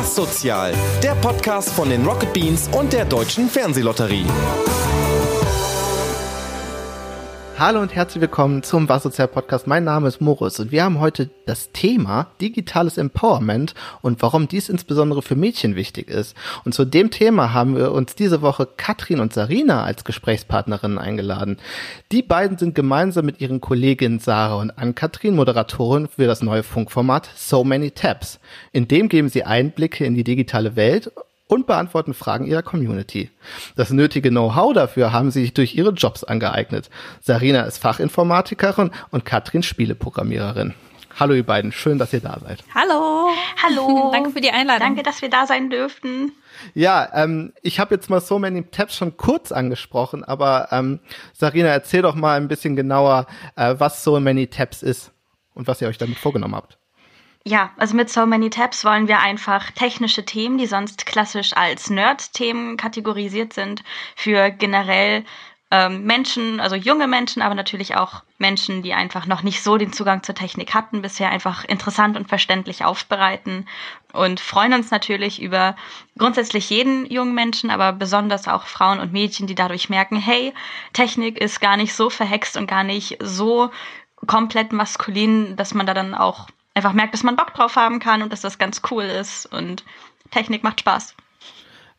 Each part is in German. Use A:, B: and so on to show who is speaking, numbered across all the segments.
A: Was Sozial, der Podcast von den Rocket Beans und der Deutschen Fernsehlotterie.
B: Hallo und herzlich willkommen zum Wassozial Podcast. Mein Name ist Morris und wir haben heute das Thema digitales Empowerment und warum dies insbesondere für Mädchen wichtig ist. Und zu dem Thema haben wir uns diese Woche Katrin und Sarina als Gesprächspartnerinnen eingeladen. Die beiden sind gemeinsam mit ihren Kolleginnen Sarah und Ann-Kathrin Moderatorin für das neue Funkformat So Many Tabs. In dem geben sie Einblicke in die digitale Welt und beantworten Fragen ihrer Community. Das nötige Know-how dafür haben sie sich durch ihre Jobs angeeignet. Sarina ist Fachinformatikerin und Katrin Spieleprogrammiererin. Hallo ihr beiden, schön, dass ihr da seid.
C: Hallo.
D: Hallo.
C: Danke für die Einladung.
D: Danke, dass wir da sein dürften.
B: Ja, ähm, ich habe jetzt mal so many Tabs schon kurz angesprochen, aber ähm, Sarina, erzähl doch mal ein bisschen genauer, äh, was so many Tabs ist und was ihr euch damit vorgenommen habt.
D: Ja, also mit So Many Tabs wollen wir einfach technische Themen, die sonst klassisch als Nerd-Themen kategorisiert sind, für generell ähm, Menschen, also junge Menschen, aber natürlich auch Menschen, die einfach noch nicht so den Zugang zur Technik hatten, bisher einfach interessant und verständlich aufbereiten und freuen uns natürlich über grundsätzlich jeden jungen Menschen, aber besonders auch Frauen und Mädchen, die dadurch merken, hey, Technik ist gar nicht so verhext und gar nicht so komplett maskulin, dass man da dann auch einfach merkt, dass man Bock drauf haben kann und dass das ganz cool ist und Technik macht Spaß.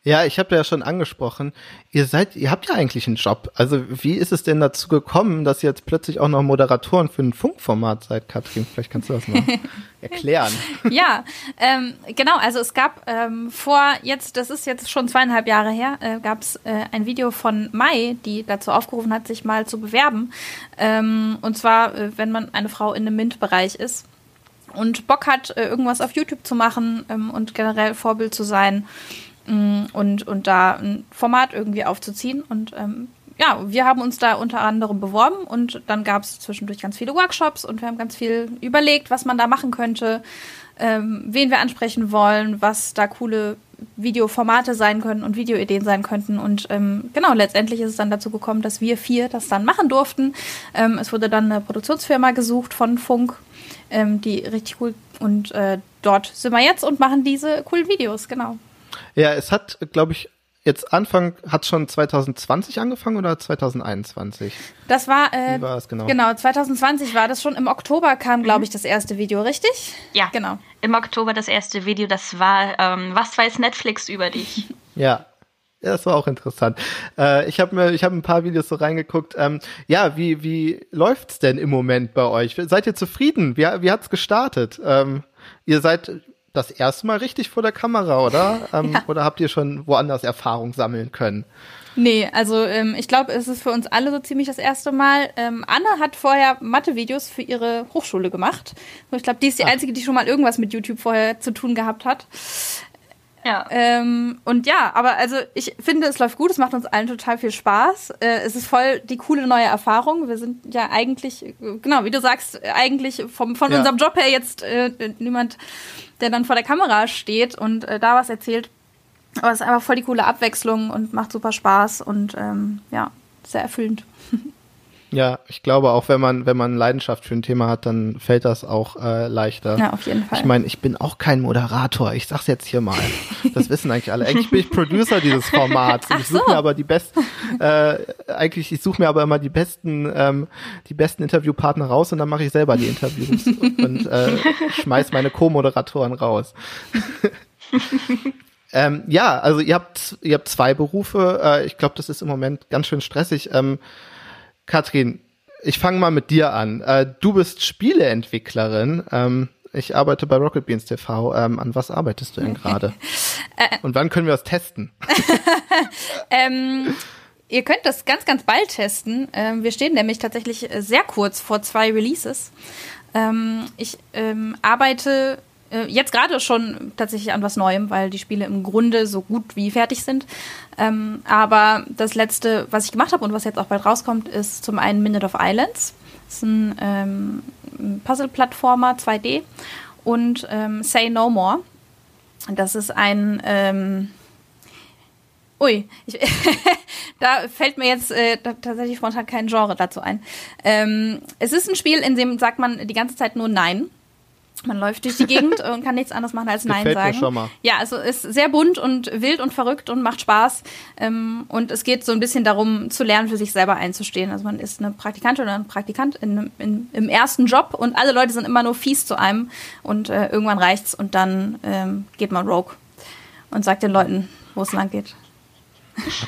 B: Ja, ich habe ja schon angesprochen, ihr seid, ihr habt ja eigentlich einen Job. Also wie ist es denn dazu gekommen, dass ihr jetzt plötzlich auch noch Moderatoren für ein Funkformat seid, Katrin? Vielleicht kannst du das mal erklären.
C: ja, ähm, genau. Also es gab ähm, vor jetzt, das ist jetzt schon zweieinhalb Jahre her, äh, gab es äh, ein Video von Mai, die dazu aufgerufen hat, sich mal zu bewerben. Ähm, und zwar, äh, wenn man eine Frau in einem MINT-Bereich ist und Bock hat, äh, irgendwas auf YouTube zu machen ähm, und generell Vorbild zu sein ähm, und, und da ein Format irgendwie aufzuziehen. Und ähm, ja, wir haben uns da unter anderem beworben und dann gab es zwischendurch ganz viele Workshops und wir haben ganz viel überlegt, was man da machen könnte, ähm, wen wir ansprechen wollen, was da coole Videoformate sein können und Videoideen sein könnten. Und ähm, genau, letztendlich ist es dann dazu gekommen, dass wir vier das dann machen durften. Es wurde dann eine Produktionsfirma gesucht von Funk ähm, die richtig cool und äh, dort sind wir jetzt und machen diese coolen Videos, genau.
B: Ja, es hat, glaube ich, jetzt Anfang, hat schon 2020 angefangen oder 2021?
C: Das war, äh,
B: Wie war es genau?
C: Genau, 2020 war das schon. Im Oktober kam, glaube ich, das erste Video, richtig?
D: Ja, genau. Im Oktober das erste Video, das war, ähm, was weiß Netflix über dich?
B: ja, ja, das war auch interessant. Äh, ich habe mir, ich habe ein paar Videos so reingeguckt. Ähm, ja, wie wie läuft's denn im Moment bei euch? Seid ihr zufrieden? Wie wie hat's gestartet? Ähm, ihr seid das erste Mal richtig vor der Kamera, oder? Ähm, ja. Oder habt ihr schon woanders Erfahrung sammeln können?
C: Nee, also ähm, ich glaube, es ist für uns alle so ziemlich das erste Mal. Ähm, Anne hat vorher Mathe-Videos für ihre Hochschule gemacht. Ich glaube, die ist die Ach. einzige, die schon mal irgendwas mit YouTube vorher zu tun gehabt hat. Ja. Ähm, und ja, aber also ich finde, es läuft gut, es macht uns allen total viel Spaß. Äh, es ist voll die coole neue Erfahrung. Wir sind ja eigentlich, genau, wie du sagst, eigentlich vom, von ja. unserem Job her jetzt äh, niemand, der dann vor der Kamera steht und äh, da was erzählt. Aber es ist einfach voll die coole Abwechslung und macht super Spaß und ähm, ja, sehr erfüllend.
B: Ja, ich glaube auch, wenn man, wenn man Leidenschaft für ein Thema hat, dann fällt das auch äh, leichter.
C: Ja, auf jeden Fall.
B: Ich meine, ich bin auch kein Moderator. Ich sag's jetzt hier mal. Das wissen eigentlich alle. Eigentlich bin ich Producer dieses Formats. Und ich suche so. mir aber die besten, äh, eigentlich, ich suche mir aber immer die besten, ähm, die besten Interviewpartner raus und dann mache ich selber die Interviews und äh, schmeiß meine Co-Moderatoren raus. Ähm, ja, also ihr habt, ihr habt zwei Berufe. Äh, ich glaube, das ist im Moment ganz schön stressig. Ähm, Katrin, ich fange mal mit dir an. Äh, du bist Spieleentwicklerin. Ähm, ich arbeite bei Rocket Beans TV. Ähm, an was arbeitest du denn gerade? Äh, Und wann können wir das testen?
C: ähm, ihr könnt das ganz, ganz bald testen. Ähm, wir stehen nämlich tatsächlich sehr kurz vor zwei Releases. Ich ähm, arbeite äh, jetzt gerade schon tatsächlich an was Neuem, weil die Spiele im Grunde so gut wie fertig sind. Ähm, aber das letzte, was ich gemacht habe und was jetzt auch bald rauskommt, ist zum einen Minute of Islands. Das ist ein ähm, Puzzle-Plattformer 2D und ähm, Say No More. Das ist ein ähm, Ui, ich, da fällt mir jetzt äh, tatsächlich spontan kein Genre dazu ein. Ähm, es ist ein Spiel, in dem sagt man die ganze Zeit nur Nein. Man läuft durch die Gegend und kann nichts anderes machen als Nein
B: Gefällt
C: sagen.
B: Mir schon mal.
C: Ja, also ist sehr bunt und wild und verrückt und macht Spaß. Ähm, und es geht so ein bisschen darum, zu lernen, für sich selber einzustehen. Also man ist eine Praktikantin oder ein Praktikant in, in, im ersten Job und alle Leute sind immer nur fies zu einem und äh, irgendwann reicht's und dann ähm, geht man rogue und sagt den Leuten, wo es lang geht.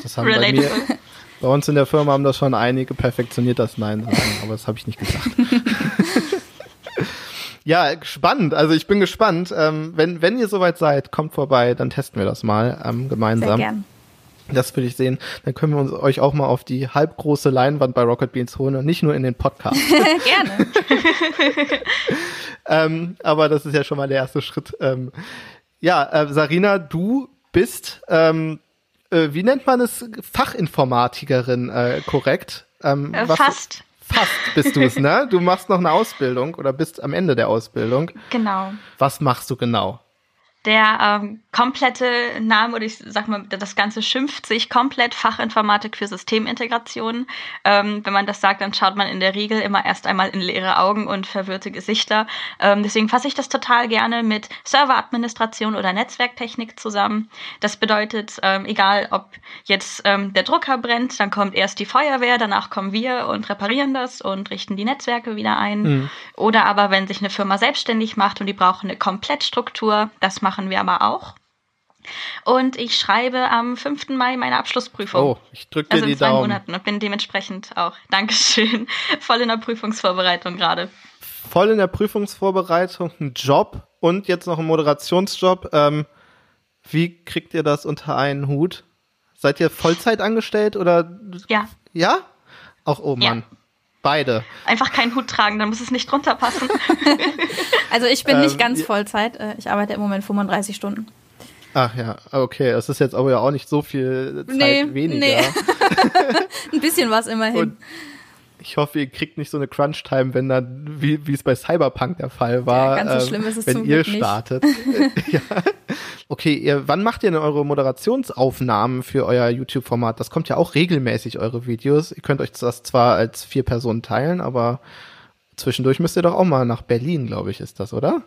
B: Das haben bei, mir, bei uns in der Firma haben das schon einige perfektioniert, das Nein sagen, aber das habe ich nicht gesagt. Ja, spannend. Also ich bin gespannt. Ähm, wenn, wenn ihr soweit seid, kommt vorbei, dann testen wir das mal ähm, gemeinsam.
C: Sehr gern.
B: Das will ich sehen. Dann können wir uns, euch auch mal auf die halbgroße Leinwand bei Rocket Beans holen und nicht nur in den Podcast.
C: Gerne.
B: ähm, aber das ist ja schon mal der erste Schritt. Ähm, ja, äh, Sarina, du bist, ähm, äh, wie nennt man es, Fachinformatikerin, äh, korrekt?
D: Ähm, äh, fast.
B: Fast bist du es, ne? Du machst noch eine Ausbildung oder bist am Ende der Ausbildung.
D: Genau.
B: Was machst du genau?
D: Der ähm, komplette Name oder ich sag mal, das Ganze schimpft sich komplett Fachinformatik für Systemintegration. Ähm, wenn man das sagt, dann schaut man in der Regel immer erst einmal in leere Augen und verwirrte Gesichter. Ähm, deswegen fasse ich das total gerne mit Serveradministration oder Netzwerktechnik zusammen. Das bedeutet, ähm, egal ob jetzt ähm, der Drucker brennt, dann kommt erst die Feuerwehr, danach kommen wir und reparieren das und richten die Netzwerke wieder ein. Mhm. Oder aber wenn sich eine Firma selbstständig macht und die brauchen eine Komplettstruktur, das macht machen wir aber auch. Und ich schreibe am 5. Mai meine Abschlussprüfung.
B: Oh, ich drücke dir
D: also
B: die Daumen.
D: In zwei Monaten und bin dementsprechend auch, Dankeschön, voll in der Prüfungsvorbereitung gerade.
B: Voll in der Prüfungsvorbereitung, ein Job und jetzt noch ein Moderationsjob. Ähm, wie kriegt ihr das unter einen Hut? Seid ihr Vollzeit angestellt oder?
D: Ja.
B: Ja? Auch, oh Mann. Ja. Beide.
D: Einfach keinen Hut tragen, dann muss es nicht drunter passen.
C: also ich bin ähm, nicht ganz Vollzeit. Äh, ich arbeite im Moment 35 Stunden.
B: Ach ja, okay. Das ist jetzt aber ja auch nicht so viel Zeit nee, weniger. Nee.
C: Ein bisschen was immerhin. Und
B: ich hoffe, ihr kriegt nicht so eine Crunch-Time, wenn dann, wie, wie es bei Cyberpunk der Fall war,
C: ja, ganz so schlimm ist es
B: wenn
C: zum
B: ihr
C: Glück
B: startet. ja. Okay, ihr, wann macht ihr denn eure Moderationsaufnahmen für euer YouTube-Format? Das kommt ja auch regelmäßig, eure Videos. Ihr könnt euch das zwar als vier Personen teilen, aber zwischendurch müsst ihr doch auch mal nach Berlin, glaube ich, ist das, oder?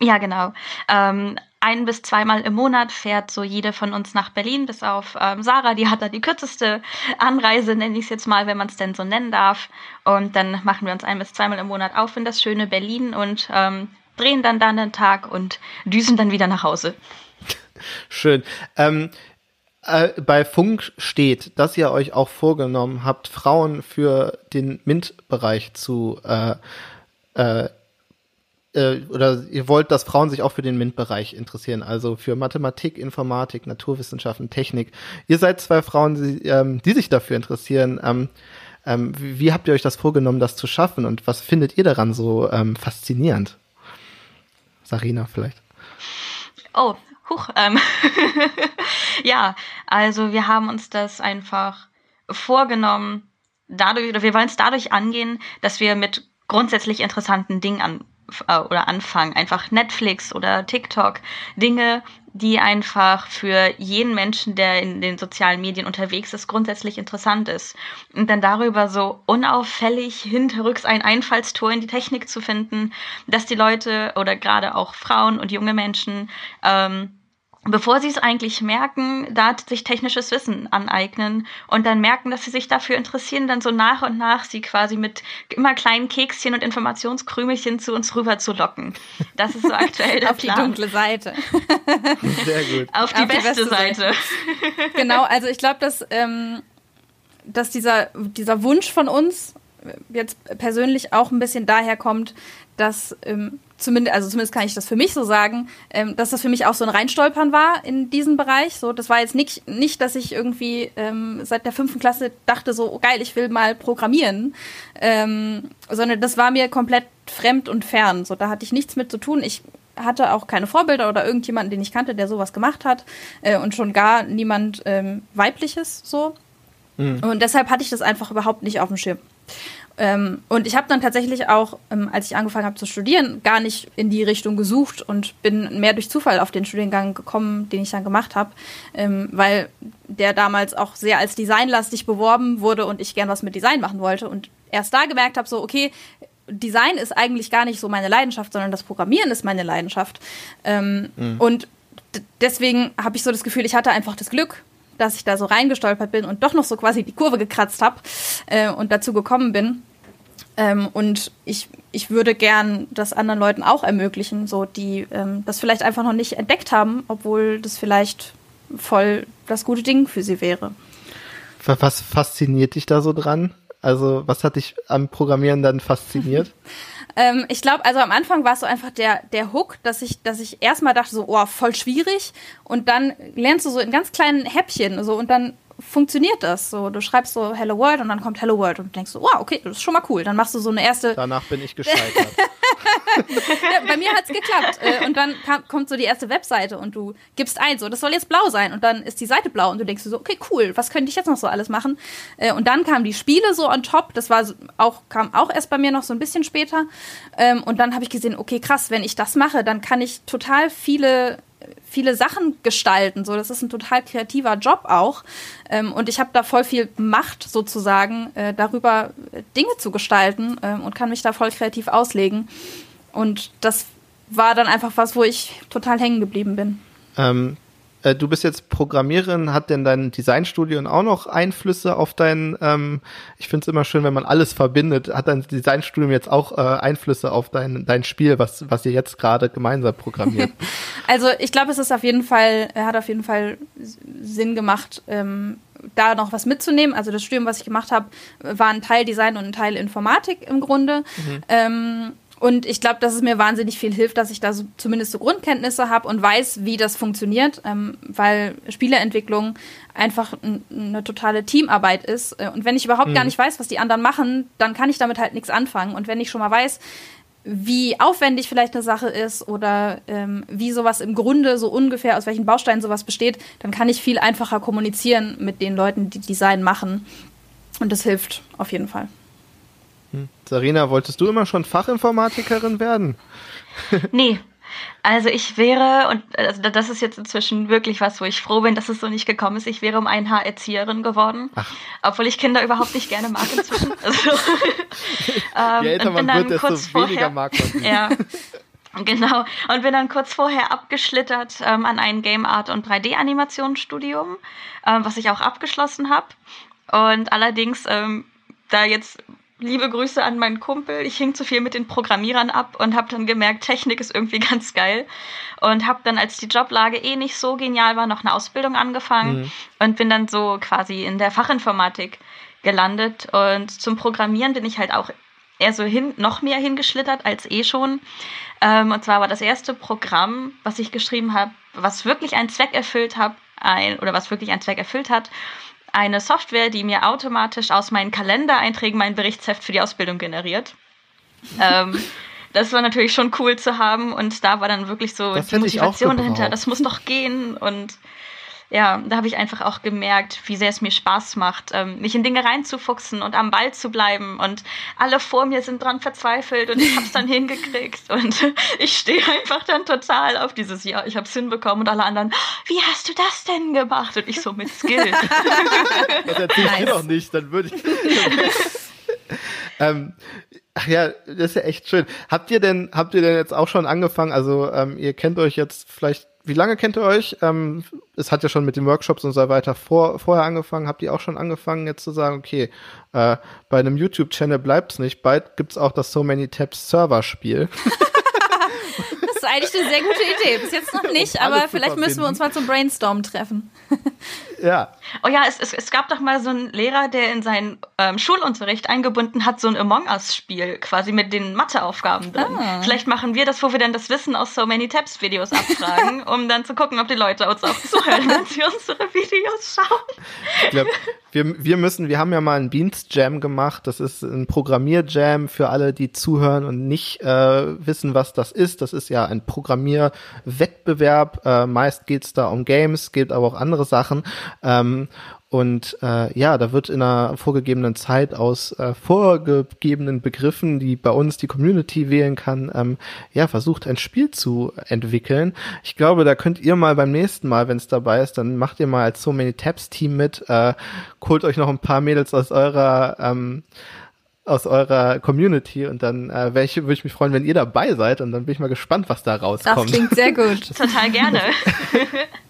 D: Ja, genau. Ähm, ein bis zweimal im Monat fährt so jede von uns nach Berlin, bis auf ähm, Sarah, die hat da die kürzeste Anreise, nenne ich es jetzt mal, wenn man es denn so nennen darf. Und dann machen wir uns ein bis zweimal im Monat auf in das schöne Berlin und ähm, drehen dann dann den Tag und düsen dann wieder nach Hause.
B: Schön. Ähm, äh, bei Funk steht, dass ihr euch auch vorgenommen habt, Frauen für den MINT-Bereich zu äh, äh, äh, oder ihr wollt, dass Frauen sich auch für den MINT-Bereich interessieren, also für Mathematik, Informatik, Naturwissenschaften, Technik. Ihr seid zwei Frauen, die, ähm, die sich dafür interessieren. Ähm, ähm, wie, wie, habt ihr euch das vorgenommen, das zu schaffen und was findet ihr daran so ähm, faszinierend? Sarina vielleicht.
D: Oh, huch. Ähm ja, also wir haben uns das einfach vorgenommen, dadurch, oder wir wollen es dadurch angehen, dass wir mit grundsätzlich interessanten Dingen an, oder anfangen. Einfach Netflix oder TikTok. Dinge, die einfach für jeden Menschen, der in den sozialen Medien unterwegs ist, grundsätzlich interessant ist. Und dann darüber so unauffällig hinterrücks ein Einfallstor in die Technik zu finden, dass die Leute oder gerade auch Frauen und junge Menschen ähm, bevor sie es eigentlich merken, da sich technisches Wissen aneignen und dann merken, dass sie sich dafür interessieren, dann so nach und nach sie quasi mit immer kleinen Kekschen und Informationskrümelchen zu uns rüber zu locken. Das ist so aktuell der
C: Auf Plan. die dunkle Seite.
B: Sehr gut.
D: Auf die, Auf beste, die beste, Seite. Seite.
C: genau, also ich glaube, dass, ähm, dass dieser, dieser Wunsch von uns jetzt persönlich auch ein bisschen daher kommt, dass ähm, zumindest, also zumindest kann ich das für mich so sagen, ähm, dass das für mich auch so ein Reinstolpern war in diesen Bereich. So, das war jetzt nicht, nicht dass ich irgendwie ähm, seit der fünften Klasse dachte, so oh, geil, ich will mal programmieren, ähm, sondern das war mir komplett fremd und fern. So, da hatte ich nichts mit zu tun. Ich hatte auch keine Vorbilder oder irgendjemanden, den ich kannte, der sowas gemacht hat äh, und schon gar niemand ähm, weibliches so. Mhm. Und deshalb hatte ich das einfach überhaupt nicht auf dem Schirm. Ähm, und ich habe dann tatsächlich auch, ähm, als ich angefangen habe zu studieren, gar nicht in die Richtung gesucht und bin mehr durch Zufall auf den Studiengang gekommen, den ich dann gemacht habe, ähm, weil der damals auch sehr als designlastig beworben wurde und ich gern was mit Design machen wollte und erst da gemerkt habe, so okay, Design ist eigentlich gar nicht so meine Leidenschaft, sondern das Programmieren ist meine Leidenschaft. Ähm, mhm. Und deswegen habe ich so das Gefühl, ich hatte einfach das Glück, dass ich da so reingestolpert bin und doch noch so quasi die Kurve gekratzt habe äh, und dazu gekommen bin. Ähm, und ich, ich würde gern das anderen Leuten auch ermöglichen, so die ähm, das vielleicht einfach noch nicht entdeckt haben, obwohl das vielleicht voll das gute Ding für sie wäre.
B: Was fasziniert dich da so dran? Also, was hat dich am Programmieren dann fasziniert?
C: ähm, ich glaube, also am Anfang war es so einfach der, der Hook, dass ich, dass ich erstmal dachte, so, oh, voll schwierig. Und dann lernst du so in ganz kleinen Häppchen so und dann funktioniert das. So, du schreibst so Hello World und dann kommt Hello World und denkst so, wow, okay, das ist schon mal cool. Dann machst du so eine erste.
B: Danach bin ich gescheitert.
C: ja, bei mir hat es geklappt. Äh, und dann kam, kommt so die erste Webseite und du gibst ein, so, das soll jetzt blau sein. Und dann ist die Seite blau und du denkst so, okay, cool, was könnte ich jetzt noch so alles machen? Äh, und dann kamen die Spiele so on top. Das war auch, kam auch erst bei mir noch so ein bisschen später. Ähm, und dann habe ich gesehen, okay, krass, wenn ich das mache, dann kann ich total viele viele Sachen gestalten. So, das ist ein total kreativer Job auch. Ähm, und ich habe da voll viel Macht sozusagen, äh, darüber Dinge zu gestalten ähm, und kann mich da voll kreativ auslegen. Und das war dann einfach was, wo ich total hängen geblieben bin.
B: Ähm, äh, du bist jetzt Programmiererin, hat denn dein Designstudio auch noch Einflüsse auf dein, ähm, ich finde es immer schön, wenn man alles verbindet, hat dein Designstudium jetzt auch äh, Einflüsse auf dein, dein Spiel, was, was ihr jetzt gerade gemeinsam programmiert?
C: also ich glaube, es ist auf jeden Fall, hat auf jeden Fall Sinn gemacht, ähm, da noch was mitzunehmen. Also das Studium, was ich gemacht habe, war ein Teil Design und ein Teil Informatik im Grunde. Mhm. Ähm, und ich glaube, dass es mir wahnsinnig viel hilft, dass ich da so, zumindest so Grundkenntnisse habe und weiß, wie das funktioniert, ähm, weil Spieleentwicklung einfach eine totale Teamarbeit ist. Äh, und wenn ich überhaupt mhm. gar nicht weiß, was die anderen machen, dann kann ich damit halt nichts anfangen. Und wenn ich schon mal weiß, wie aufwendig vielleicht eine Sache ist oder ähm, wie sowas im Grunde so ungefähr aus welchen Bausteinen sowas besteht, dann kann ich viel einfacher kommunizieren mit den Leuten, die Design machen. Und das hilft auf jeden Fall.
B: Sarina, wolltest du immer schon Fachinformatikerin werden?
D: nee. Also ich wäre, und also das ist jetzt inzwischen wirklich was, wo ich froh bin, dass es so nicht gekommen ist, ich wäre um ein Haar Erzieherin geworden. Ach. Obwohl ich Kinder überhaupt nicht gerne mag inzwischen. Also,
B: ähm, Je älter man wird, desto vorher, weniger mag man sie.
D: Ja. Genau. Und bin dann kurz vorher abgeschlittert ähm, an ein Game Art und 3D-Animationsstudium, ähm, was ich auch abgeschlossen habe. Und allerdings ähm, da jetzt liebe Grüße an meinen Kumpel. Ich hing zu viel mit den Programmierern ab und habe dann gemerkt, Technik ist irgendwie ganz geil. Und habe dann, als die Joblage eh nicht so genial war, noch eine Ausbildung angefangen mhm. und bin dann so quasi in der Fachinformatik gelandet. Und zum Programmieren bin ich halt auch eher so hin, noch mehr hingeschlittert als eh schon. Ähm, und zwar war das erste Programm, was ich geschrieben habe, was wirklich einen Zweck erfüllt hat, ein, oder was wirklich einen Zweck erfüllt hat, eine Software, die mir automatisch aus meinen Kalendereinträgen mein Berichtsheft für die Ausbildung generiert. ähm, das war natürlich schon cool zu haben und da war dann wirklich so
B: das
D: die Motivation dahinter, das muss doch gehen und ja, da habe ich einfach auch gemerkt, wie sehr es mir Spaß macht, ähm, mich in Dinge reinzufuchsen und am Ball zu bleiben. Und alle vor mir sind dran verzweifelt und ich habe es dann hingekriegt. Und ich stehe einfach dann total auf dieses Ja, ich habe es hinbekommen und alle anderen, wie hast du das denn gemacht? Und ich so mit Skill.
B: das erzählst nice. du doch nicht, dann würde ich. ähm, Ach ja, das ist ja echt schön. Habt ihr denn, habt ihr denn jetzt auch schon angefangen? Also ähm, ihr kennt euch jetzt vielleicht wie lange kennt ihr euch? Ähm, es hat ja schon mit den Workshops und so weiter vor, vorher angefangen. Habt ihr auch schon angefangen, jetzt zu sagen, okay, äh, bei einem YouTube-Channel bleibt's nicht, bald gibt's auch das So Many Tabs Server-Spiel.
C: das ist eigentlich eine sehr gute Idee. Bis jetzt noch nicht, aber vielleicht müssen wir uns mal zum Brainstorm treffen.
B: Ja.
D: Oh ja, es, es, es gab doch mal so einen Lehrer, der in seinen ähm, Schulunterricht eingebunden hat, so ein Among Us-Spiel, quasi mit den Matheaufgaben drin. Ah. Vielleicht machen wir das, wo wir dann das Wissen aus So Many Tabs Videos abfragen, um dann zu gucken, ob die Leute uns auch zuhören, wenn sie unsere Videos schauen.
B: Ich glaube, wir, wir müssen, wir haben ja mal einen Beans Jam gemacht. Das ist ein Programmier-Jam für alle, die zuhören und nicht äh, wissen, was das ist. Das ist ja ein Programmierwettbewerb. Äh, meist geht's da um Games, geht aber auch andere Sachen. Ähm, und äh, ja, da wird in einer vorgegebenen Zeit aus äh, vorgegebenen Begriffen, die bei uns die Community wählen kann, ähm, ja, versucht ein Spiel zu entwickeln. Ich glaube, da könnt ihr mal beim nächsten Mal, wenn es dabei ist, dann macht ihr mal als So Many Tabs Team mit, äh, holt euch noch ein paar Mädels aus eurer ähm, aus eurer Community und dann äh, ich, würde ich mich freuen, wenn ihr dabei seid und dann bin ich mal gespannt, was da rauskommt.
C: Das klingt sehr gut.
D: Total gerne.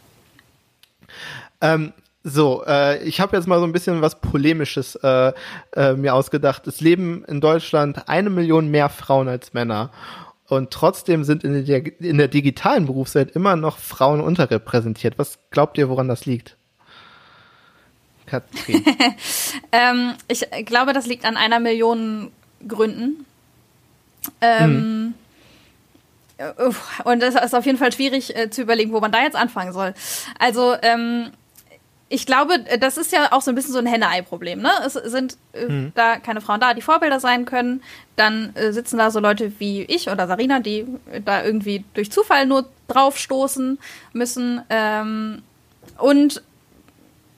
B: ähm, so, äh, ich habe jetzt mal so ein bisschen was Polemisches äh, äh, mir ausgedacht. Es leben in Deutschland eine Million mehr Frauen als Männer. Und trotzdem sind in der, in der digitalen Berufswelt immer noch Frauen unterrepräsentiert. Was glaubt ihr, woran das liegt?
C: Katrin. ähm, ich glaube, das liegt an einer Million Gründen. Ähm, hm. Und es ist auf jeden Fall schwierig äh, zu überlegen, wo man da jetzt anfangen soll. Also, ähm, ich glaube, das ist ja auch so ein bisschen so ein Henne-Ei-Problem. Ne? Es sind äh, mhm. da keine Frauen da, die Vorbilder sein können. Dann äh, sitzen da so Leute wie ich oder Sarina, die da irgendwie durch Zufall nur draufstoßen müssen. Ähm, und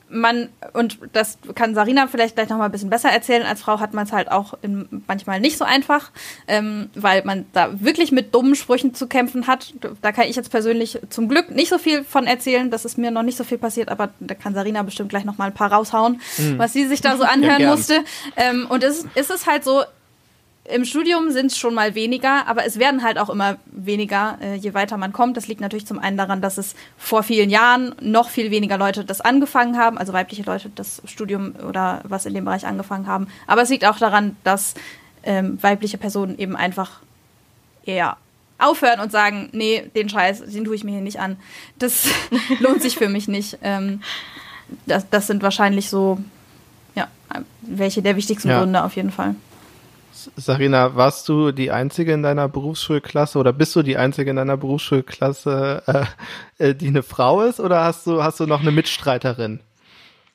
C: man, und das kann Sarina vielleicht gleich noch mal ein bisschen besser erzählen, als Frau hat man es halt auch in, manchmal nicht so einfach, ähm, weil man da wirklich mit dummen Sprüchen zu kämpfen hat. Da kann ich jetzt persönlich zum Glück nicht so viel von erzählen, das ist mir noch nicht so viel passiert, aber da kann Sarina bestimmt gleich noch mal ein paar raushauen, mhm. was sie sich da so anhören ja, musste. Ähm, und es, ist es halt so, im Studium sind es schon mal weniger, aber es werden halt auch immer weniger, äh, je weiter man kommt. Das liegt natürlich zum einen daran, dass es vor vielen Jahren noch viel weniger Leute das angefangen haben, also weibliche Leute das Studium oder was in dem Bereich angefangen haben. Aber es liegt auch daran, dass ähm, weibliche Personen eben einfach eher aufhören und sagen, nee, den Scheiß, den tue ich mir hier nicht an. Das lohnt sich für mich nicht. Ähm, das, das sind wahrscheinlich so, ja, welche der wichtigsten ja. Gründe auf jeden Fall.
B: Sarina, warst du die Einzige in deiner Berufsschulklasse oder bist du die Einzige in deiner Berufsschulklasse, äh, äh, die eine Frau ist oder hast du, hast du noch eine Mitstreiterin?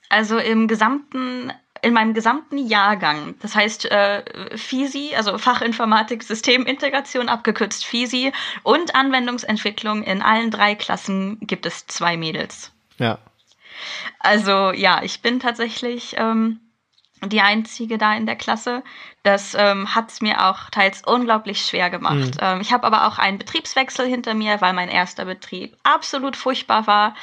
D: Also im gesamten in meinem gesamten Jahrgang, das heißt äh, FISI, also Fachinformatik Systemintegration, abgekürzt FISI, und Anwendungsentwicklung in allen drei Klassen gibt es zwei Mädels.
B: Ja.
D: Also ja, ich bin tatsächlich ähm, die einzige da in der Klasse. Das ähm, hat es mir auch teils unglaublich schwer gemacht. Mhm. Ähm, ich habe aber auch einen Betriebswechsel hinter mir, weil mein erster Betrieb absolut furchtbar war.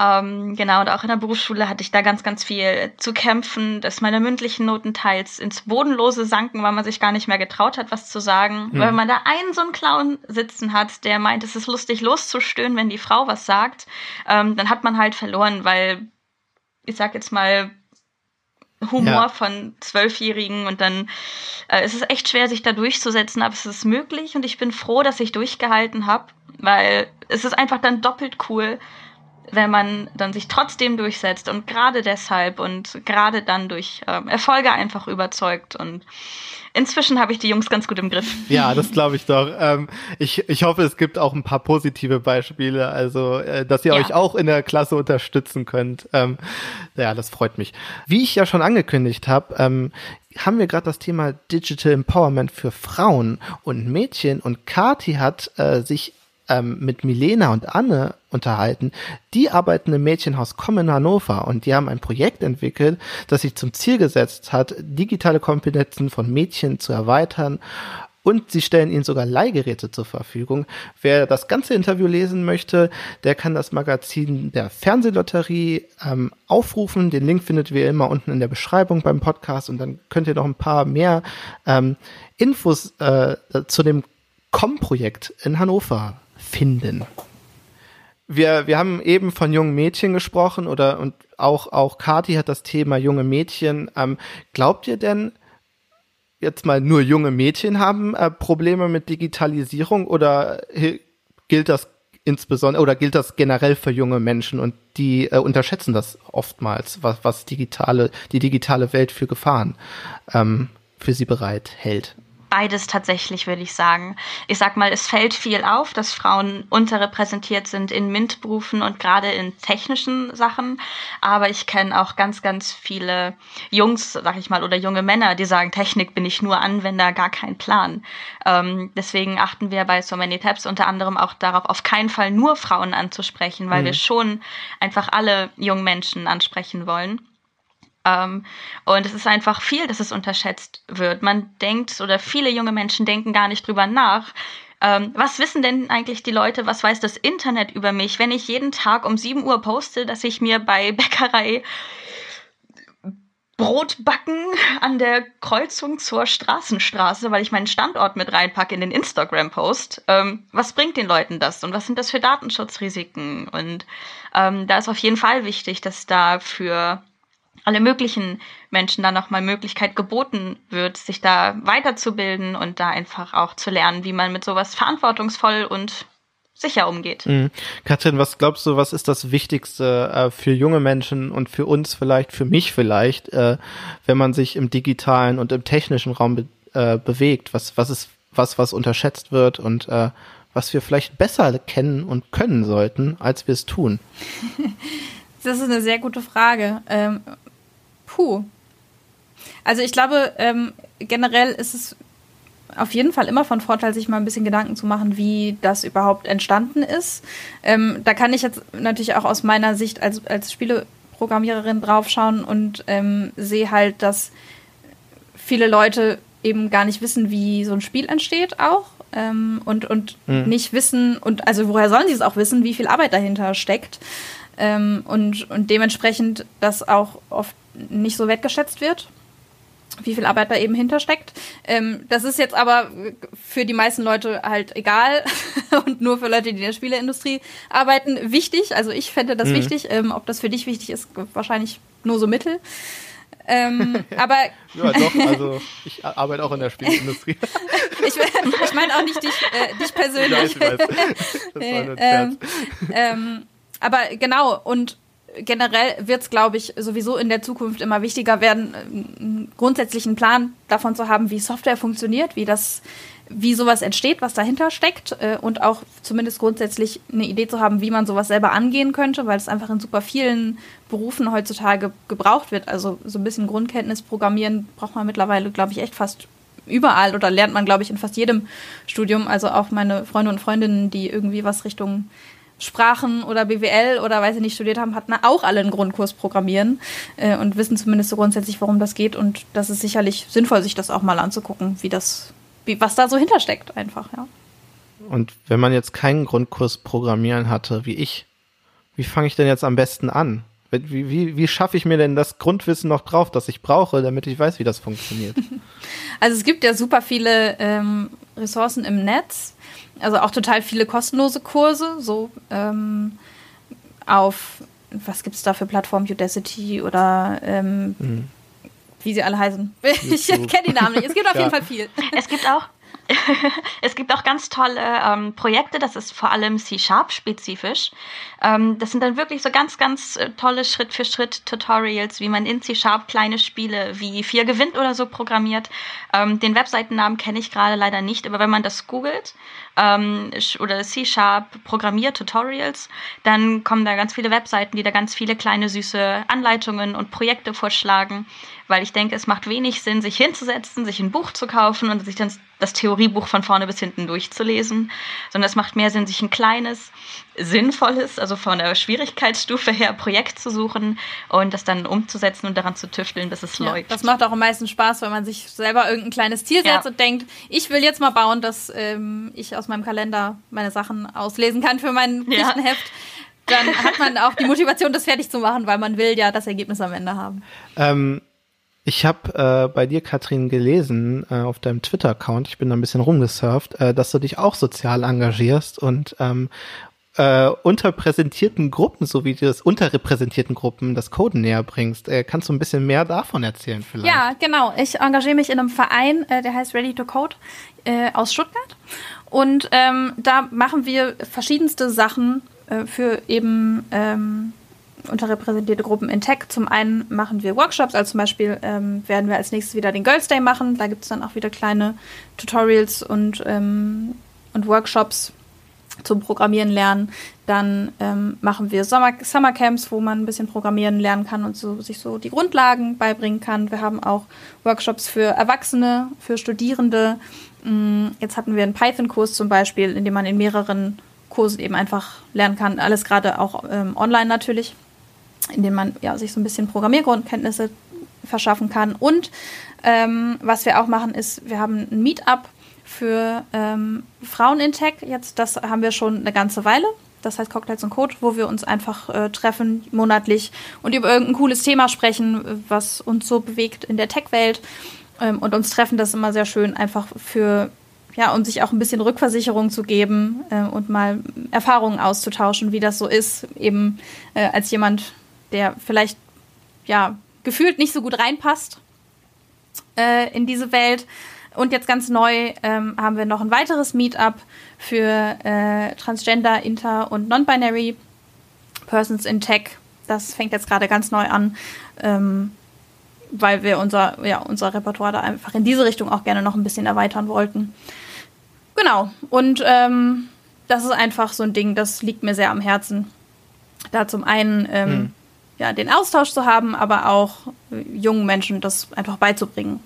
D: Ähm, genau, und auch in der Berufsschule hatte ich da ganz, ganz viel zu kämpfen, dass meine mündlichen Noten teils ins Bodenlose sanken, weil man sich gar nicht mehr getraut hat, was zu sagen. Mhm. Weil wenn man da einen so einen Clown sitzen hat, der meint, es ist lustig loszustöhnen, wenn die Frau was sagt, ähm, dann hat man halt verloren, weil ich sag jetzt mal, Humor ja. von Zwölfjährigen und dann äh, es ist echt schwer, sich da durchzusetzen, aber es ist möglich und ich bin froh, dass ich durchgehalten habe, weil es ist einfach dann doppelt cool, wenn man dann sich trotzdem durchsetzt und gerade deshalb und gerade dann durch äh, Erfolge einfach überzeugt und inzwischen habe ich die Jungs ganz gut im Griff.
B: Ja, das glaube ich doch. Ähm, ich, ich hoffe, es gibt auch ein paar positive Beispiele, also äh, dass ihr ja. euch auch in der Klasse unterstützen könnt. Ähm, ja, das freut mich. Wie ich ja schon angekündigt habe, ähm, haben wir gerade das Thema Digital Empowerment für Frauen und Mädchen und Kati hat äh, sich ähm, mit Milena und Anne unterhalten. Die arbeiten im Mädchenhaus Komm in Hannover und die haben ein Projekt entwickelt, das sich zum Ziel gesetzt hat, digitale Kompetenzen von Mädchen zu erweitern und sie stellen ihnen sogar Leihgeräte zur Verfügung. Wer das ganze Interview lesen möchte, der kann das Magazin der Fernsehlotterie ähm, aufrufen. Den Link findet ihr immer unten in der Beschreibung beim Podcast und dann könnt ihr noch ein paar mehr ähm, Infos äh, zu dem Com-Projekt in Hannover finden. Wir, wir haben eben von jungen Mädchen gesprochen oder und auch, auch Kati hat das Thema junge Mädchen. Ähm, glaubt ihr denn, jetzt mal nur junge Mädchen haben äh, Probleme mit Digitalisierung oder gilt das insbesondere oder gilt das generell für junge Menschen und die äh, unterschätzen das oftmals, was, was digitale, die digitale Welt für Gefahren ähm, für sie bereit hält?
D: Beides tatsächlich, würde ich sagen. Ich sag mal, es fällt viel auf, dass Frauen unterrepräsentiert sind in MINT-Berufen und gerade in technischen Sachen. Aber ich kenne auch ganz, ganz viele Jungs, sag ich mal, oder junge Männer, die sagen, Technik bin ich nur Anwender, gar kein Plan. Ähm, deswegen achten wir bei So Many Tabs unter anderem auch darauf, auf keinen Fall nur Frauen anzusprechen, weil mhm. wir schon einfach alle jungen Menschen ansprechen wollen. Ähm, und es ist einfach viel, dass es unterschätzt wird. Man denkt oder viele junge Menschen denken gar nicht drüber nach. Ähm, was wissen denn eigentlich die Leute, was weiß das Internet über mich, wenn ich jeden Tag um 7 Uhr poste, dass ich mir bei Bäckerei Brotbacken an der Kreuzung zur Straßenstraße, weil ich meinen Standort mit reinpacke in den Instagram-Post. Ähm, was bringt den Leuten das und was sind das für Datenschutzrisiken? Und ähm, da ist auf jeden Fall wichtig, dass da für alle möglichen Menschen dann nochmal Möglichkeit geboten wird, sich da weiterzubilden und da einfach auch zu lernen, wie man mit sowas verantwortungsvoll und sicher umgeht. Mhm.
B: Katrin, was glaubst du, was ist das Wichtigste äh, für junge Menschen und für uns vielleicht, für mich vielleicht, äh, wenn man sich im digitalen und im technischen Raum be äh, bewegt? Was, was ist was, was unterschätzt wird und äh, was wir vielleicht besser kennen und können sollten, als wir es tun?
C: Das ist eine sehr gute Frage. Ähm, puh. Also ich glaube, ähm, generell ist es auf jeden Fall immer von Vorteil, sich mal ein bisschen Gedanken zu machen, wie das überhaupt entstanden ist. Ähm, da kann ich jetzt natürlich auch aus meiner Sicht als, als Spieleprogrammiererin draufschauen und ähm, sehe halt, dass viele Leute eben gar nicht wissen, wie so ein Spiel entsteht auch. Ähm, und und mhm. nicht wissen, und also woher sollen sie es auch wissen, wie viel Arbeit dahinter steckt. Ähm, und, und dementsprechend das auch oft nicht so wertgeschätzt wird wie viel Arbeit da eben hintersteckt. Ähm, das ist jetzt aber für die meisten Leute halt egal und nur für Leute, die in der Spieleindustrie arbeiten, wichtig. Also ich fände das mhm. wichtig. Ähm, ob das für dich wichtig ist, wahrscheinlich nur so mittel. Ähm, aber
B: ja, doch, also ich arbeite auch in der Spielindustrie.
C: ich, ich meine auch nicht dich, äh, dich persönlich. Ja, ich weiß. Das war ein ähm, ähm, aber genau, und generell wird es, glaube ich, sowieso in der Zukunft immer wichtiger werden, einen grundsätzlichen Plan davon zu haben, wie Software funktioniert, wie das, wie sowas entsteht, was dahinter steckt äh, und auch zumindest grundsätzlich eine Idee zu haben, wie man sowas selber angehen könnte, weil es einfach in super vielen Berufen heutzutage gebraucht wird. Also so ein bisschen Grundkenntnis Programmieren braucht man mittlerweile, glaube ich, echt fast überall oder lernt man, glaube ich, in fast jedem Studium. Also auch meine Freunde und Freundinnen, die irgendwie was Richtung Sprachen oder BWL oder weiß ich nicht studiert haben, hatten auch alle einen Grundkurs Programmieren äh, und wissen zumindest so grundsätzlich, worum das geht. Und das ist sicherlich sinnvoll, sich das auch mal anzugucken, wie das, wie, was da so hintersteckt einfach, ja.
B: Und wenn man jetzt keinen Grundkurs Programmieren hatte, wie ich, wie fange ich denn jetzt am besten an? Wie, wie, wie schaffe ich mir denn das Grundwissen noch drauf, das ich brauche, damit ich weiß, wie das funktioniert?
C: Also es gibt ja super viele ähm, Ressourcen im Netz also auch total viele kostenlose Kurse, so ähm, auf, was gibt es da für Plattformen, Udacity oder ähm, mhm. wie sie alle heißen. Ich kenne die Namen nicht. Es gibt auf ja. jeden Fall viel.
D: Es gibt auch es gibt auch ganz tolle ähm, Projekte, das ist vor allem C-Sharp-spezifisch. Ähm, das sind dann wirklich so ganz, ganz äh, tolle Schritt-für-Schritt-Tutorials, wie man in C-Sharp kleine Spiele wie Vier gewinnt oder so programmiert. Ähm, den Webseitennamen kenne ich gerade leider nicht, aber wenn man das googelt ähm, oder C-Sharp Programmier-Tutorials, dann kommen da ganz viele Webseiten, die da ganz viele kleine süße Anleitungen und Projekte vorschlagen, weil ich denke, es macht wenig Sinn, sich hinzusetzen, sich ein Buch zu kaufen und sich dann das Theoriebuch von vorne bis hinten durchzulesen, sondern es macht mehr Sinn, sich ein kleines, sinnvolles, also von der Schwierigkeitsstufe her Projekt zu suchen und das dann umzusetzen und daran zu tüfteln, bis es ja, läuft.
C: Das macht auch am meisten Spaß, wenn man sich selber irgendein kleines Ziel setzt ja. und denkt, ich will jetzt mal bauen, dass ähm, ich aus meinem Kalender meine Sachen auslesen kann für mein Pflichtenheft. Ja dann hat man auch die Motivation, das fertig zu machen, weil man will ja das Ergebnis am Ende haben.
B: Ähm, ich habe äh, bei dir, Katrin, gelesen äh, auf deinem Twitter-Account, ich bin da ein bisschen rumgesurft, äh, dass du dich auch sozial engagierst und ähm, äh, unterpräsentierten Gruppen sowie das unterrepräsentierten Gruppen das Coden näher bringst. Äh, kannst du ein bisschen mehr davon erzählen vielleicht?
C: Ja, genau. Ich engagiere mich in einem Verein, äh, der heißt Ready to Code äh, aus Stuttgart. Und ähm, da machen wir verschiedenste Sachen äh, für eben ähm, unterrepräsentierte Gruppen in Tech. Zum einen machen wir Workshops, also zum Beispiel ähm, werden wir als nächstes wieder den Girls Day machen. Da gibt es dann auch wieder kleine Tutorials und, ähm, und Workshops zum Programmieren lernen. Dann ähm, machen wir Sommer Summercamps, wo man ein bisschen Programmieren lernen kann und so, sich so die Grundlagen beibringen kann. Wir haben auch Workshops für Erwachsene, für Studierende. Mm, jetzt hatten wir einen Python-Kurs zum Beispiel, in dem man in mehreren Kursen eben einfach lernen kann. Alles gerade auch ähm, online natürlich in dem man ja, sich so ein bisschen Programmiergrundkenntnisse verschaffen kann. Und ähm, was wir auch machen, ist, wir haben ein Meetup für ähm, Frauen in Tech. Jetzt, das haben wir schon eine ganze Weile. das heißt Cocktails und Code, wo wir uns einfach äh, treffen monatlich und über irgendein cooles Thema sprechen, was uns so bewegt in der Tech-Welt. Ähm, und uns treffen das immer sehr schön, einfach für, ja, um sich auch ein bisschen Rückversicherung zu geben äh, und mal Erfahrungen auszutauschen, wie das so ist, eben äh, als jemand, der vielleicht, ja, gefühlt nicht so gut reinpasst äh, in diese Welt. Und jetzt ganz neu ähm, haben wir noch ein weiteres Meetup für äh, Transgender, Inter- und Non-Binary Persons in Tech. Das fängt jetzt gerade ganz neu an, ähm, weil wir unser, ja, unser Repertoire da einfach in diese Richtung auch gerne noch ein bisschen erweitern wollten. Genau. Und ähm, das ist einfach so ein Ding, das liegt mir sehr am Herzen. Da zum einen ähm, hm. Ja, den Austausch zu haben, aber auch jungen Menschen das einfach beizubringen.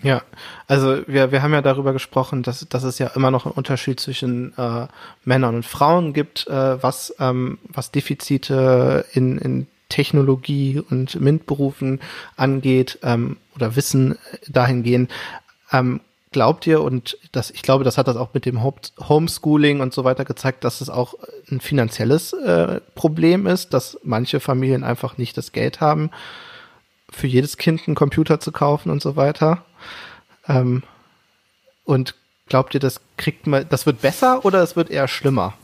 B: Ja, also wir, wir haben ja darüber gesprochen, dass, dass es ja immer noch einen Unterschied zwischen äh, Männern und Frauen gibt, äh, was, ähm, was Defizite in, in Technologie und MINT-Berufen angeht ähm, oder Wissen dahingehend. Ähm, glaubt ihr, und das, ich glaube, das hat das auch mit dem Homeschooling und so weiter gezeigt, dass es auch ein finanzielles äh, Problem ist, dass manche Familien einfach nicht das Geld haben, für jedes Kind einen Computer zu kaufen und so weiter. Ähm, und glaubt ihr, das kriegt man, das wird besser oder es wird eher schlimmer?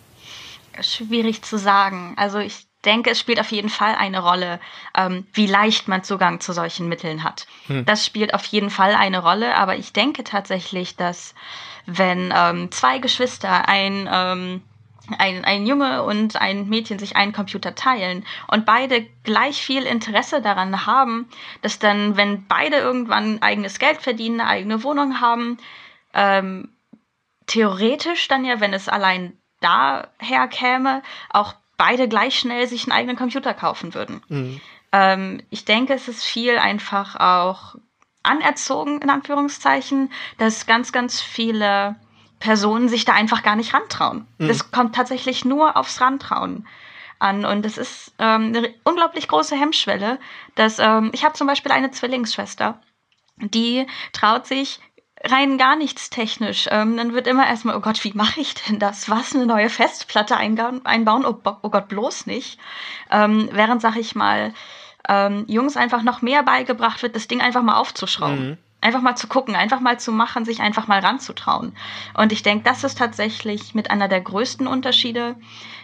D: Schwierig zu sagen. Also ich denke, es spielt auf jeden Fall eine Rolle, ähm, wie leicht man Zugang zu solchen Mitteln hat. Hm. Das spielt auf jeden Fall eine Rolle, aber ich denke tatsächlich, dass wenn ähm, zwei Geschwister ein ähm, ein, ein Junge und ein Mädchen sich einen Computer teilen und beide gleich viel Interesse daran haben, dass dann, wenn beide irgendwann eigenes Geld verdienen, eine eigene Wohnung haben, ähm, theoretisch dann ja, wenn es allein daher käme, auch beide gleich schnell sich einen eigenen Computer kaufen würden. Mhm. Ähm, ich denke, es ist viel einfach auch anerzogen, in Anführungszeichen, dass ganz, ganz viele Personen sich da einfach gar nicht rantrauen. Mhm. Das kommt tatsächlich nur aufs Rantrauen an. Und das ist ähm, eine unglaublich große Hemmschwelle. Dass, ähm, ich habe zum Beispiel eine Zwillingsschwester, die traut sich rein gar nichts technisch. Ähm, dann wird immer erstmal, oh Gott, wie mache ich denn das? Was, eine neue Festplatte einbauen? Oh, oh Gott, bloß nicht. Ähm, während, sag ich mal, ähm, Jungs einfach noch mehr beigebracht wird, das Ding einfach mal aufzuschrauben. Mhm. Einfach mal zu gucken, einfach mal zu machen, sich einfach mal ranzutrauen. Und ich denke, das ist tatsächlich mit einer der größten Unterschiede,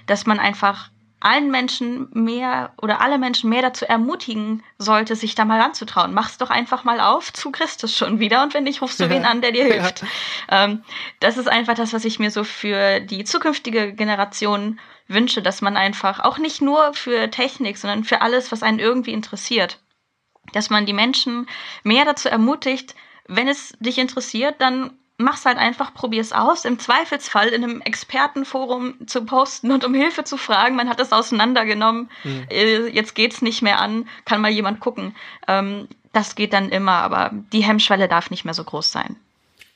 D: dass man einfach allen Menschen mehr oder alle Menschen mehr dazu ermutigen sollte, sich da mal ranzutrauen. Mach's doch einfach mal auf zu Christus schon wieder und wenn nicht, rufst du wen an, der dir hilft. Ja. Ähm, das ist einfach das, was ich mir so für die zukünftige Generation wünsche, dass man einfach auch nicht nur für Technik, sondern für alles, was einen irgendwie interessiert, dass man die Menschen mehr dazu ermutigt, wenn es dich interessiert, dann mach's halt einfach, probier's aus. Im Zweifelsfall in einem Expertenforum zu posten und um Hilfe zu fragen. Man hat es auseinandergenommen. Mhm. Jetzt geht's nicht mehr an. Kann mal jemand gucken. Ähm, das geht dann immer, aber die Hemmschwelle darf nicht mehr so groß sein.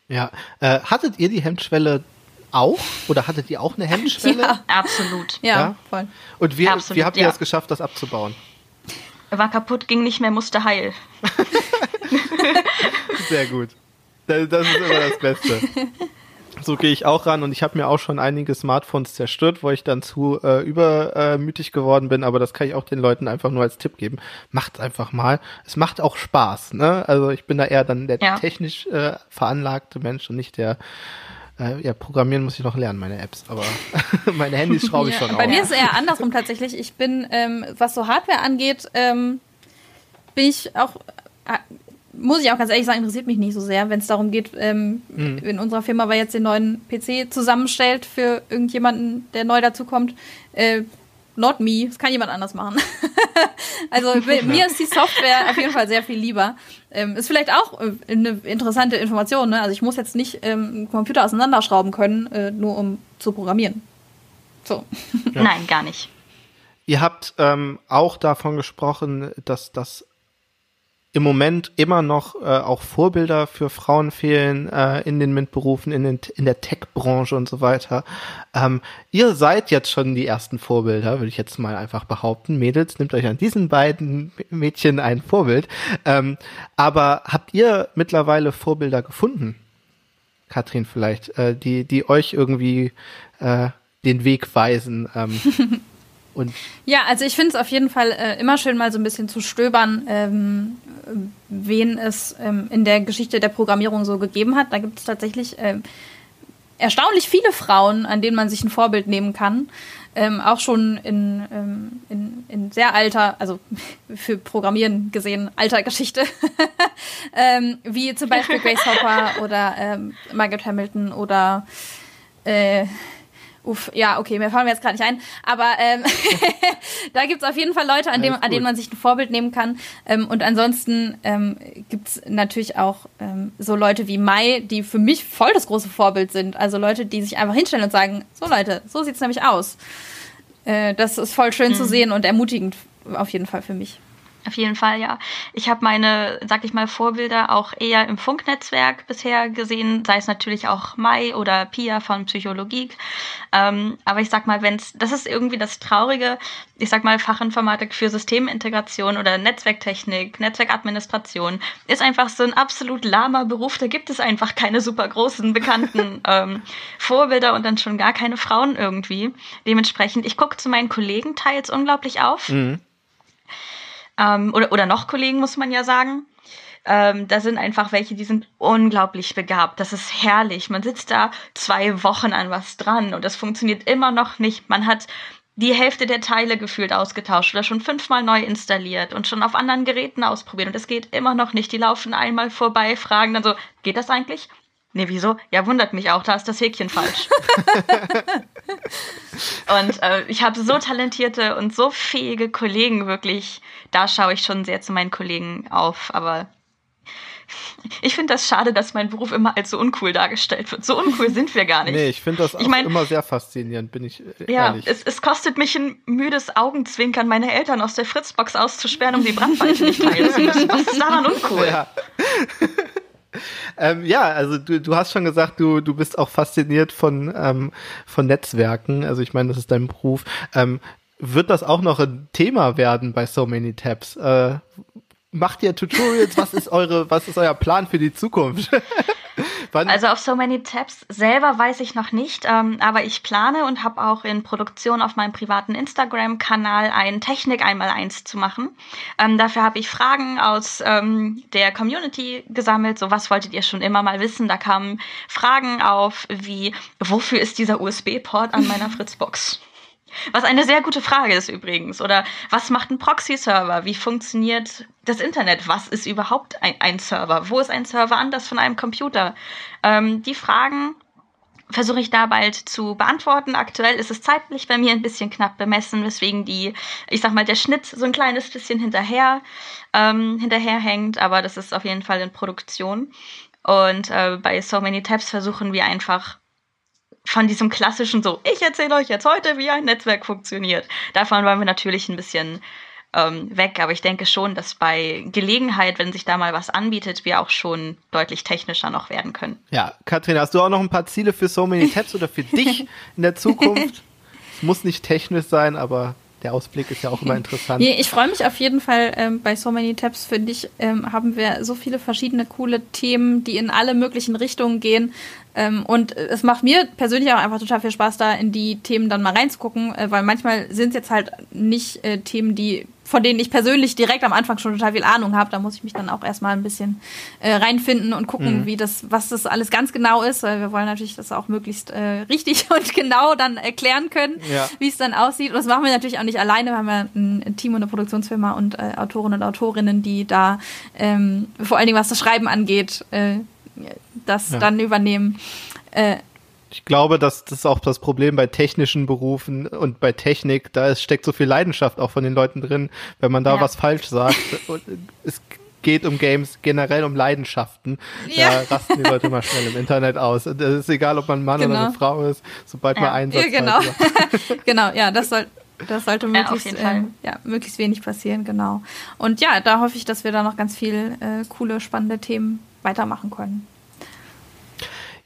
B: Ja. Äh, hattet ihr die Hemmschwelle auch? Oder hattet ihr auch eine Hemmschwelle?
D: Ja, absolut.
B: Ja, ja? voll. Und wie, absolut, wie habt ihr ja. es geschafft, das abzubauen?
D: war kaputt, ging nicht mehr, musste heil.
B: Sehr gut. Das, das ist immer das Beste. So gehe ich auch ran und ich habe mir auch schon einige Smartphones zerstört, wo ich dann zu äh, übermütig geworden bin, aber das kann ich auch den Leuten einfach nur als Tipp geben. Macht's einfach mal. Es macht auch Spaß, ne? Also ich bin da eher dann der ja. technisch äh, veranlagte Mensch und nicht der äh, ja, programmieren muss ich noch lernen, meine Apps, aber meine Handys schraube ich ja, schon
C: Bei auf. mir ist es eher andersrum tatsächlich. Ich bin, ähm, was so Hardware angeht, ähm, bin ich auch, äh, muss ich auch ganz ehrlich sagen, interessiert mich nicht so sehr, wenn es darum geht, ähm, mhm. in unserer Firma, weil jetzt den neuen PC zusammenstellt für irgendjemanden, der neu dazukommt. Äh, not me, das kann jemand anders machen. also mir ist die Software auf jeden Fall sehr viel lieber. Ähm, ist vielleicht auch äh, eine interessante Information. Ne? Also ich muss jetzt nicht ähm, einen Computer auseinanderschrauben können, äh, nur um zu programmieren. So.
D: Ja. Nein, gar nicht.
B: Ihr habt ähm, auch davon gesprochen, dass das im Moment immer noch äh, auch Vorbilder für Frauen fehlen äh, in den MINT-Berufen, in, den, in der Tech-Branche und so weiter. Ähm, ihr seid jetzt schon die ersten Vorbilder, würde ich jetzt mal einfach behaupten. Mädels, nehmt euch an diesen beiden Mädchen ein Vorbild. Ähm, aber habt ihr mittlerweile Vorbilder gefunden? Katrin vielleicht, äh, die, die euch irgendwie äh, den Weg weisen. Ähm, und
C: ja, also ich finde es auf jeden Fall äh, immer schön, mal so ein bisschen zu stöbern, ähm, wen es ähm, in der Geschichte der Programmierung so gegeben hat. Da gibt es tatsächlich ähm, erstaunlich viele Frauen, an denen man sich ein Vorbild nehmen kann. Ähm, auch schon in, ähm, in, in sehr alter, also für Programmieren gesehen, alter Geschichte, ähm, wie zum Beispiel Grace Hopper oder ähm, Margaret Hamilton oder äh, Uff, ja, okay, mir fallen mir jetzt gerade nicht ein. Aber ähm, da gibt's auf jeden Fall Leute, an, dem, an denen man sich ein Vorbild nehmen kann. Ähm, und ansonsten ähm, gibt's natürlich auch ähm, so Leute wie Mai, die für mich voll das große Vorbild sind. Also Leute, die sich einfach hinstellen und sagen, so Leute, so sieht's nämlich aus. Äh, das ist voll schön mhm. zu sehen und ermutigend auf jeden Fall für mich.
D: Auf jeden Fall, ja. Ich habe meine, sag ich mal, Vorbilder auch eher im Funknetzwerk bisher gesehen, sei es natürlich auch Mai oder Pia von Psychologie. Ähm, aber ich sag mal, wenn's, das ist irgendwie das Traurige, ich sag mal, Fachinformatik für Systemintegration oder Netzwerktechnik, Netzwerkadministration ist einfach so ein absolut lahmer Beruf. Da gibt es einfach keine super großen, bekannten ähm, Vorbilder und dann schon gar keine Frauen irgendwie. Dementsprechend, ich gucke zu meinen Kollegen teils unglaublich auf. Mhm ähm, oder, oder noch Kollegen, muss man ja sagen. Ähm, da sind einfach welche, die sind unglaublich begabt. Das ist herrlich. Man sitzt da zwei Wochen an was dran und das funktioniert immer noch nicht. Man hat die Hälfte der Teile gefühlt ausgetauscht oder schon fünfmal neu installiert und schon auf anderen Geräten ausprobiert und es geht immer noch nicht. Die laufen einmal vorbei, fragen dann so, geht das eigentlich? Nee, wieso? Ja, wundert mich auch, da ist das Häkchen falsch. und äh, ich habe so talentierte und so fähige Kollegen, wirklich. Da schaue ich schon sehr zu meinen Kollegen auf, aber ich finde das schade, dass mein Beruf immer als so uncool dargestellt wird. So uncool sind wir gar nicht.
B: Nee, ich finde das auch ich mein, immer sehr faszinierend, bin ich
D: äh, ja, ehrlich. Es, es kostet mich ein müdes Augenzwinkern, meine Eltern aus der Fritzbox auszusperren, um die Brandweite nicht teilen zu müssen. Was ist daran uncool? Ja.
B: ähm, ja, also du, du hast schon gesagt, du, du bist auch fasziniert von, ähm, von Netzwerken. Also ich meine, das ist dein Beruf. Ähm, wird das auch noch ein Thema werden bei So Many Tabs? Äh, macht ihr Tutorials? Was ist eure, was ist euer Plan für die Zukunft?
D: also auf So Many Tabs selber weiß ich noch nicht, ähm, aber ich plane und habe auch in Produktion auf meinem privaten Instagram-Kanal ein Technik einmal eins zu machen. Ähm, dafür habe ich Fragen aus ähm, der Community gesammelt. So was wolltet ihr schon immer mal wissen? Da kamen Fragen auf wie wofür ist dieser USB-Port an meiner Fritzbox? Was eine sehr gute Frage ist übrigens. Oder was macht ein Proxy-Server? Wie funktioniert das Internet? Was ist überhaupt ein, ein Server? Wo ist ein Server anders von einem Computer? Ähm, die Fragen versuche ich da bald zu beantworten. Aktuell ist es zeitlich bei mir ein bisschen knapp bemessen, weswegen die, ich sag mal, der Schnitt so ein kleines bisschen hinterher, ähm, hinterherhängt, aber das ist auf jeden Fall in Produktion. Und äh, bei So Many Tabs versuchen wir einfach von diesem klassischen so, ich erzähle euch jetzt heute, wie ein Netzwerk funktioniert. Davon wollen wir natürlich ein bisschen ähm, weg, aber ich denke schon, dass bei Gelegenheit, wenn sich da mal was anbietet, wir auch schon deutlich technischer noch werden können.
B: Ja, Katrin, hast du auch noch ein paar Ziele für So Many Tabs oder für dich in der Zukunft? es muss nicht technisch sein, aber der Ausblick ist ja auch immer interessant.
C: Ich freue mich auf jeden Fall ähm, bei So Many Tabs, finde ich, ähm, haben wir so viele verschiedene coole Themen, die in alle möglichen Richtungen gehen. Ähm, und es macht mir persönlich auch einfach total viel Spaß, da in die Themen dann mal reinzugucken, äh, weil manchmal sind es jetzt halt nicht äh, Themen, die von denen ich persönlich direkt am Anfang schon total viel Ahnung habe. Da muss ich mich dann auch erstmal ein bisschen äh, reinfinden und gucken, mhm. wie das, was das alles ganz genau ist, weil wir wollen natürlich das auch möglichst äh, richtig und genau dann erklären können, ja. wie es dann aussieht. Und das machen wir natürlich auch nicht alleine. Wir haben ja ein Team und eine Produktionsfirma und äh, Autoren und Autorinnen, die da ähm, vor allen Dingen, was das Schreiben angeht, äh, das ja. dann übernehmen.
B: Ich glaube, dass das ist auch das Problem bei technischen Berufen und bei Technik, da ist, steckt so viel Leidenschaft auch von den Leuten drin, wenn man da ja. was falsch sagt. und es geht um Games generell um Leidenschaften. Ja. Da rasten die Leute mal schnell im Internet aus. Das ist egal, ob man ein Mann genau. oder eine Frau ist, sobald ja. man Einsatz
C: ja, genau. genau, ja, das soll, das sollte möglichst, ja, äh, ja, möglichst wenig passieren, genau. Und ja, da hoffe ich, dass wir da noch ganz viel äh, coole, spannende Themen weitermachen können.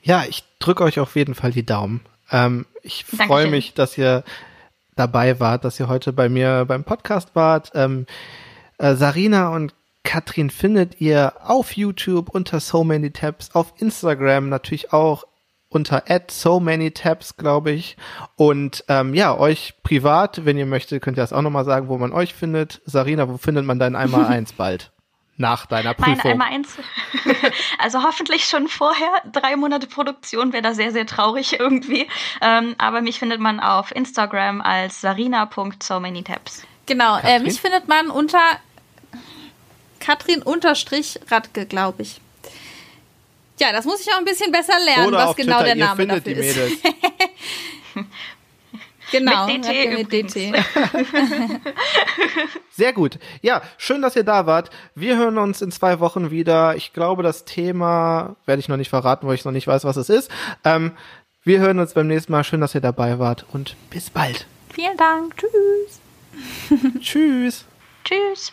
B: Ja, ich drücke euch auf jeden Fall die Daumen. Ähm, ich freue mich, dass ihr dabei wart, dass ihr heute bei mir beim Podcast wart. Ähm, äh, Sarina und Katrin findet ihr auf YouTube unter So Many Tabs, auf Instagram natürlich auch unter at so many tabs, glaube ich. Und ähm, ja, euch privat, wenn ihr möchtet, könnt ihr das auch nochmal sagen, wo man euch findet. Sarina, wo findet man dein einmal eins bald? Nach deiner Prüfung.
D: Mein einmal eins. also hoffentlich schon vorher. Drei Monate Produktion wäre da sehr, sehr traurig irgendwie. Ähm, aber mich findet man auf Instagram als sarina.so-many-tabs.
C: Genau, äh, mich findet man unter Katrin unterstrich Radke, glaube ich. Ja, das muss ich auch ein bisschen besser lernen,
B: Oder
C: was genau
B: Twitter,
C: der Name
B: ihr findet
C: dafür
B: die
C: ist. Genau,
D: Mit DT
C: mit. DT.
B: Sehr gut. Ja, schön, dass ihr da wart. Wir hören uns in zwei Wochen wieder. Ich glaube, das Thema werde ich noch nicht verraten, weil ich noch nicht weiß, was es ist. Ähm, wir hören uns beim nächsten Mal. Schön, dass ihr dabei wart und bis bald.
C: Vielen Dank. Tschüss.
B: Tschüss.
D: Tschüss.